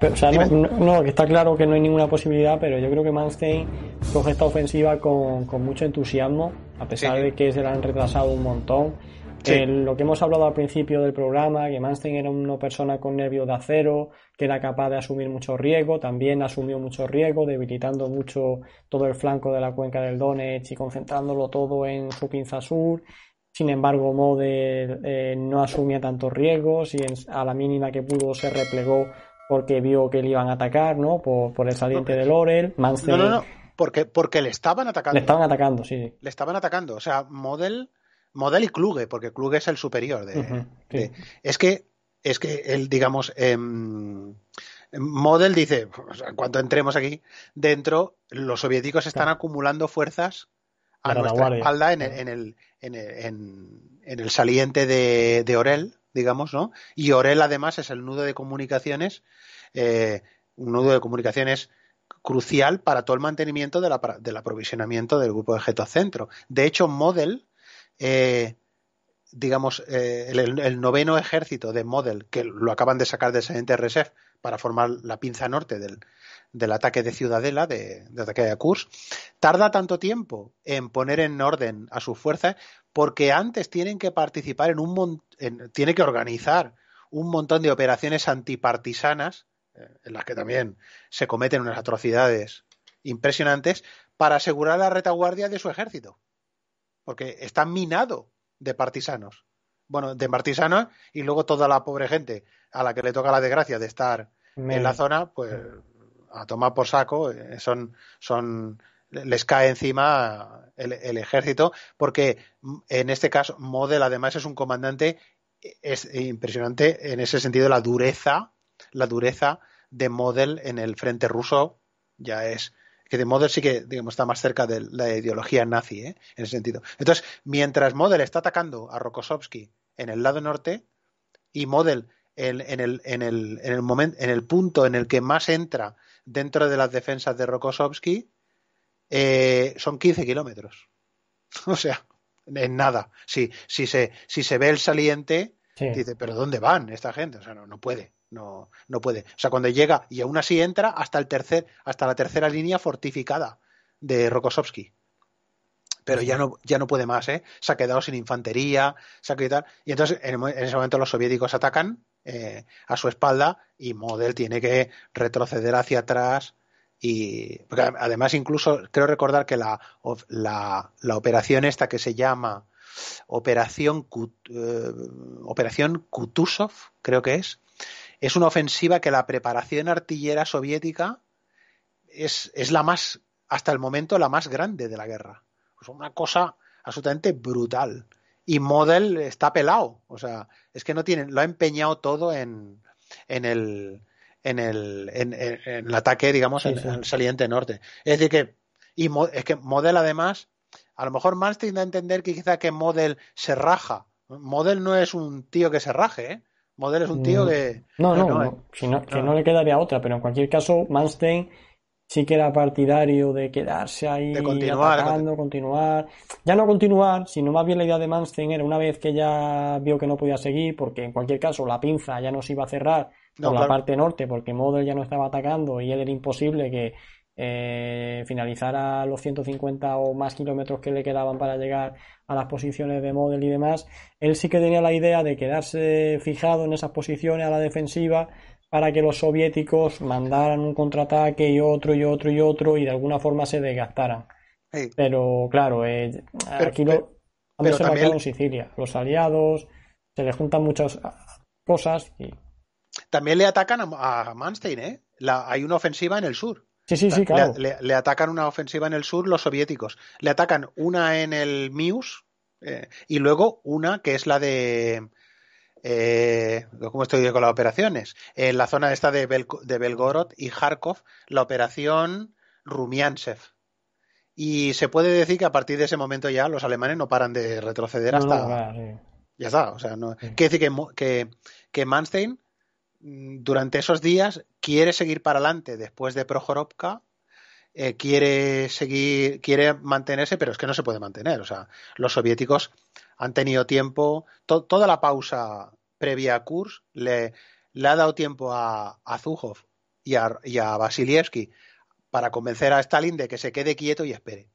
Pero, o sea, no, no, está claro que no hay ninguna posibilidad, pero yo creo que Manstein coge esta ofensiva con, con mucho entusiasmo, a pesar Sí. de que se la han retrasado un montón. Sí. Eh, lo que hemos hablado al principio del programa, que Manstein era una persona con nervios de acero, que era capaz de asumir mucho riesgo, también asumió mucho riesgo, debilitando mucho todo el flanco de la cuenca del Donetsk y concentrándolo todo en su pinza sur. Sin embargo, Model eh, no asumía tantos riesgos y en- a la mínima que pudo se replegó porque vio que le iban a atacar, ¿no? Por, por el saliente de Laurel. Manstein No, no, no, porque, porque le estaban atacando. le estaban atacando, sí, sí. Le estaban atacando. O sea, Model, Model y Kluge, porque Kluge es el superior de. Ujú, sí. de- es que, es que él, digamos, em, Model dice, o sea, en cuanto entremos aquí dentro, los soviéticos están acumulando fuerzas a La nuestra espalda en el, en el, en el, en- en el saliente de, de Orel, digamos, ¿no? Y Orel además es el nudo de comunicaciones, eh, un nudo de comunicaciones crucial para todo el mantenimiento de la- del aprovisionamiento del grupo de Getocentro. De hecho, Model, eh, digamos, eh, el, noveno ejército de Model, que lo acaban de sacar del saliente Reserve para formar la pinza norte del, del ataque de Ciudadela, de, ataque de Kursk, tarda tanto tiempo en poner en orden a sus fuerzas porque antes tienen que participar en un en- tiene que organizar un montón de operaciones antipartisanas eh, en las que también se cometen unas atrocidades impresionantes para asegurar la retaguardia de su ejército. Porque está minado de partisanos. Bueno de partisanos y luego toda la pobre gente a la que le toca la desgracia de estar en la zona, pues a tomar por saco, eh, son, son, les cae encima el, ejército, porque en este caso Model además es un comandante, es impresionante en ese sentido la dureza, la dureza de Model en el frente ruso ya es que de Model sí que digamos está más cerca de la ideología nazi, ¿eh? en ese sentido. Entonces, mientras Model está atacando a Rokossovsky en el lado norte y Model en, en el, en, el, en, el momento, en el punto en el que más entra dentro de las defensas de Rokossovsky eh, son 15 kilómetros. O sea, en nada. Si, si, se, si se ve el saliente, sí. dice, pero ¿dónde van esta gente? O sea, no, no puede. No, no puede. O sea, cuando llega y aún así entra hasta el tercer, hasta la tercera línea fortificada de Rokossovsky. Pero ya no, ya no puede más, ¿eh? Se ha quedado sin infantería, se ha quedado. Y entonces, en, en ese momento, los soviéticos atacan eh, a su espalda y Model tiene que retroceder hacia atrás. Y porque además, incluso creo recordar que la, la, la operación esta que se llama Operación, Kut, eh, Operación Kutuzov, creo que es, es una ofensiva que la preparación artillera soviética es, es la más, hasta el momento, la más grande de la guerra. Es una cosa absolutamente brutal. Y Model está pelado. O sea, es que no tienen, lo ha empeñado todo en, en el en el, en, en, en el ataque, digamos, sí, en, sí. el saliente norte. Es decir, que, y es que Model además, a lo mejor Manstein da a entender que quizá que Model se raja. Model no es un tío que se raje, ¿eh? Model es un tío que. No, no, no, no si no, que no le quedaría otra, pero en cualquier caso, Manstein sí que era partidario de quedarse ahí de continuar, atacando, continuar. Ya no continuar, sino más bien la idea de Manstein era una vez que ya vio que no podía seguir, porque en cualquier caso la pinza ya no se iba a cerrar no, por claro. la parte norte, porque Model ya no estaba atacando y él era imposible que eh, finalizara los 150 o más kilómetros que le quedaban para llegar a las posiciones de Model y demás. Él sí que tenía la idea de quedarse fijado en esas posiciones a la defensiva para que los soviéticos mandaran un contraataque y otro y otro y otro y de alguna forma se desgastaran. Sí. Pero claro, eh, pero, aquí pero, lo se también... en Sicilia. Los aliados, se le juntan muchas cosas y también le atacan a, a Manstein, ¿eh? La, hay una ofensiva en el sur. Sí, sí, sí, claro. Le, le, le, atacan una ofensiva en el sur los soviéticos. Le atacan una en el Mius eh, y luego una que es la de eh, ¿cómo estoy con las operaciones? En la zona esta de, de Belgorod y Kharkov, la operación Rumiansev. Y se puede decir que a partir de ese momento ya los alemanes no paran de retroceder hasta. Ya está. O sea, no... Quiere decir que, que, que Manstein durante esos días quiere seguir para adelante después de Prohorovka eh, quiere seguir, quiere mantenerse, pero es que no se puede mantener. O sea, los soviéticos han tenido tiempo, toda la pausa previa a Kurs le, ha dado tiempo a, a Zujov y a, y Vasilievsky para convencer a Stalin de que se quede quieto y espere.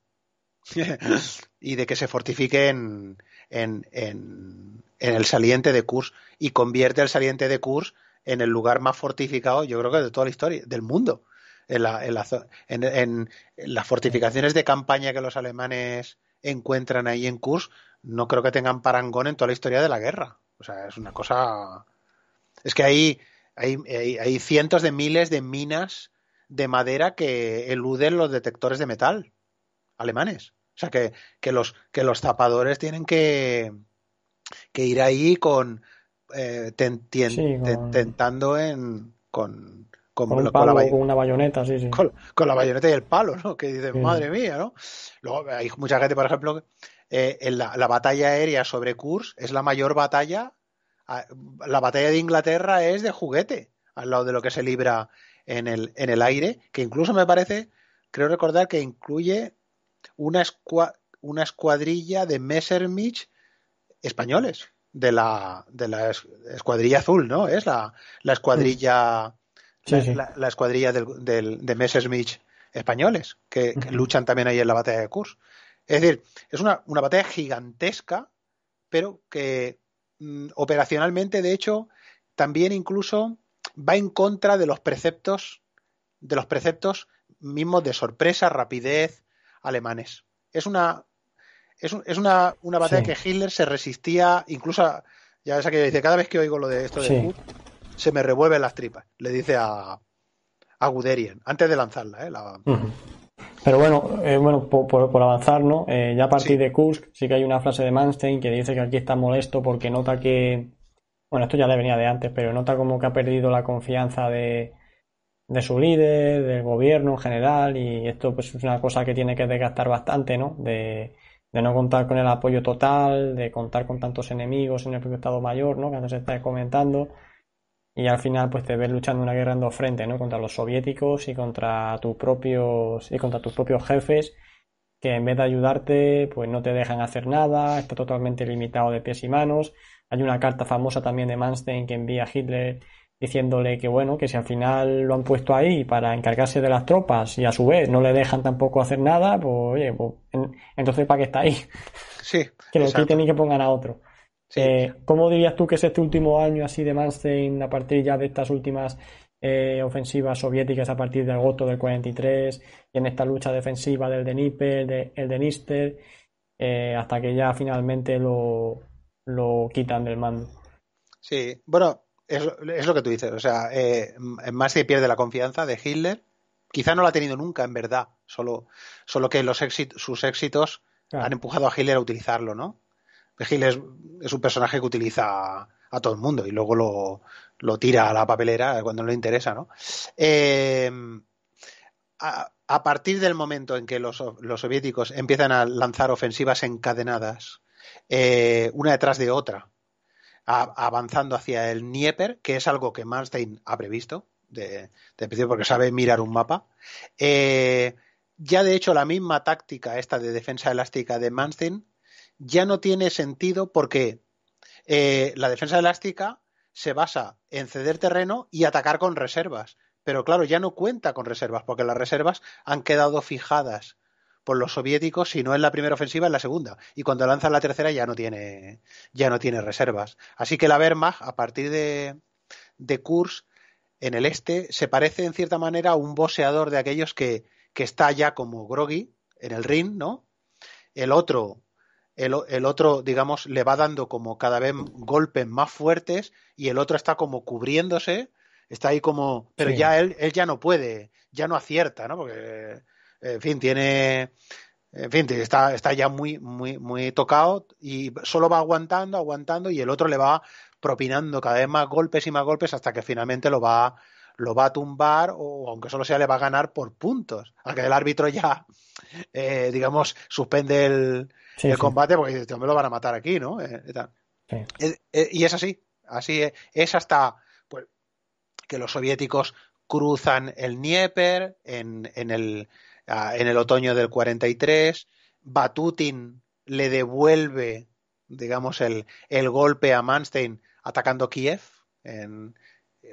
y de que se fortifique en, en, el saliente de Kurs y convierte el saliente de Kurs en el lugar más fortificado, yo creo que de toda la historia, del mundo en, la, en, la, en, las fortificaciones de campaña que los alemanes encuentran ahí en Kurs, no creo que tengan parangón en toda la historia de la guerra. O sea, es una cosa. Es que hay, hay, hay, cientos de miles de minas de madera que eluden los detectores de metal alemanes. O sea, que, que, los, que los tienen que, que ir ahí con, eh, tentando en, con, con, con, la, con, una bayoneta, sí, sí. Con, la bayoneta y el palo, ¿no? Que dices, madre mía, ¿no? Luego hay mucha gente, por ejemplo, eh, en la, la, batalla aérea sobre Kurs es la mayor batalla. La batalla de Inglaterra es de juguete, al lado de lo que se libra en el, en el aire, que incluso me parece, creo recordar que incluye una, una escuadrilla de Messerschmitt españoles de la, de la escuadrilla azul, ¿no? Es la, la escuadrilla la, escuadrilla del, del, de Messerschmitt españoles, que, luchan también ahí en la batalla de Kurs. Es decir, es una, una batalla gigantesca, pero que mm, operacionalmente, de hecho, también incluso va en contra de los preceptos, de los preceptos mismos de sorpresa, rapidez alemanes. Es una, es, es una, una batalla que Hitler se resistía, incluso, ya ves que dice, cada vez que oigo lo de esto de se me revuelven las tripas, le dice a, a Guderian, antes de lanzarla. ¿eh? Pero bueno, eh, bueno por, avanzar, ¿no? Eh, ya a partir de Kursk sí que hay una frase de Manstein que dice que aquí está molesto porque nota que, bueno, esto ya le venía de antes, pero nota como que ha perdido la confianza de, de su líder, del gobierno en general, y esto pues es una cosa que tiene que desgastar bastante, ¿no? De, de no contar con el apoyo total, de contar con tantos enemigos en el propio Estado Mayor, ¿no? Que antes se está comentando y al final pues te ves luchando una guerra en dos frentes, ¿no? Contra los soviéticos y contra tus propios y contra tus propios jefes que en vez de ayudarte pues no te dejan hacer nada, está totalmente limitado de pies y manos. Hay una carta famosa también de Manstein que envía a Hitler diciéndole que bueno, que si al final lo han puesto ahí para encargarse de las tropas y a su vez no le dejan tampoco hacer nada, pues oye, pues, entonces ¿para qué está ahí? Sí. que lo quiten y que pongan a otro. Eh, ¿Cómo dirías tú que es este último año así de Manstein a partir ya de estas últimas eh, ofensivas soviéticas a partir de agosto del 43 y en esta lucha defensiva del de, el de Nister, eh, hasta que ya finalmente lo, lo quitan del mando? Sí, bueno, es, es lo que tú dices, o sea, más que pierde la confianza de Hitler, quizá no la ha tenido nunca en verdad, solo, solo que los sus éxitos han empujado a Hitler a utilizarlo, ¿no? Gil es, un personaje que utiliza a, todo el mundo y luego lo, lo, tira a la papelera cuando no le interesa, ¿no? Eh, a, partir del momento en que los, soviéticos empiezan a lanzar ofensivas encadenadas, eh, una detrás de otra, avanzando hacia el Dnieper, que es algo que Manstein ha previsto, de, principio porque sabe mirar un mapa, eh, ya de hecho la misma táctica esta de defensa elástica de Manstein ya no tiene sentido porque eh, la defensa elástica se basa en ceder terreno y atacar con reservas. Pero claro, ya no cuenta con reservas, porque las reservas han quedado fijadas por los soviéticos, si no en la primera ofensiva, en la segunda. Y cuando lanzan la tercera ya no tiene, ya no tiene reservas. Así que la Wehrmacht, a partir de, de Kurs, en el este, se parece en cierta manera a un boxeador de aquellos que, que está ya como groggy en el ring, ¿no? El otro el, otro, digamos, le va dando como cada vez golpes más fuertes y el otro está como cubriéndose, está ahí como, pero ya él, él ya no puede, ya no acierta, ¿no? Porque, en fin, tiene, en fin, está, está ya muy, muy, muy tocado y solo va aguantando, aguantando y el otro le va propinando cada vez más golpes y más golpes hasta que finalmente lo va, lo va a tumbar o aunque solo sea le va a ganar por puntos. Aunque el árbitro ya, eh, digamos, suspende el, combate porque este me lo van a matar aquí, ¿no? Eh, eh, y es así, así es, hasta pues, que los soviéticos cruzan el Dnieper en, en, el, en el otoño del 43, Batutin le devuelve, digamos, el, el golpe a Manstein atacando Kiev, en,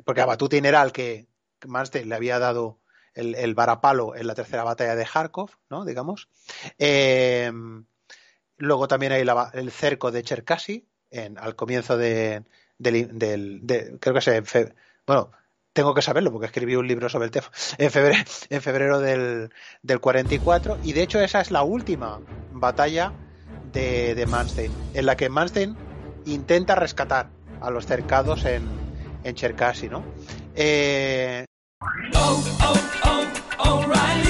porque a Batutin era el que Manstein le había dado el, el varapalo en la tercera batalla de Kharkov, ¿no? Digamos. Eh, luego también hay el cerco de Cherkasy, en, al comienzo de, del, creo que se, bueno, tengo que saberlo porque escribí un libro sobre el tema en febrero, en febrero del, del 44 y de hecho esa es la última batalla de, de Manstein, en la que Manstein intenta rescatar a los cercados en, en Cherkasy, ¿no? Eh... Oh, oh, oh,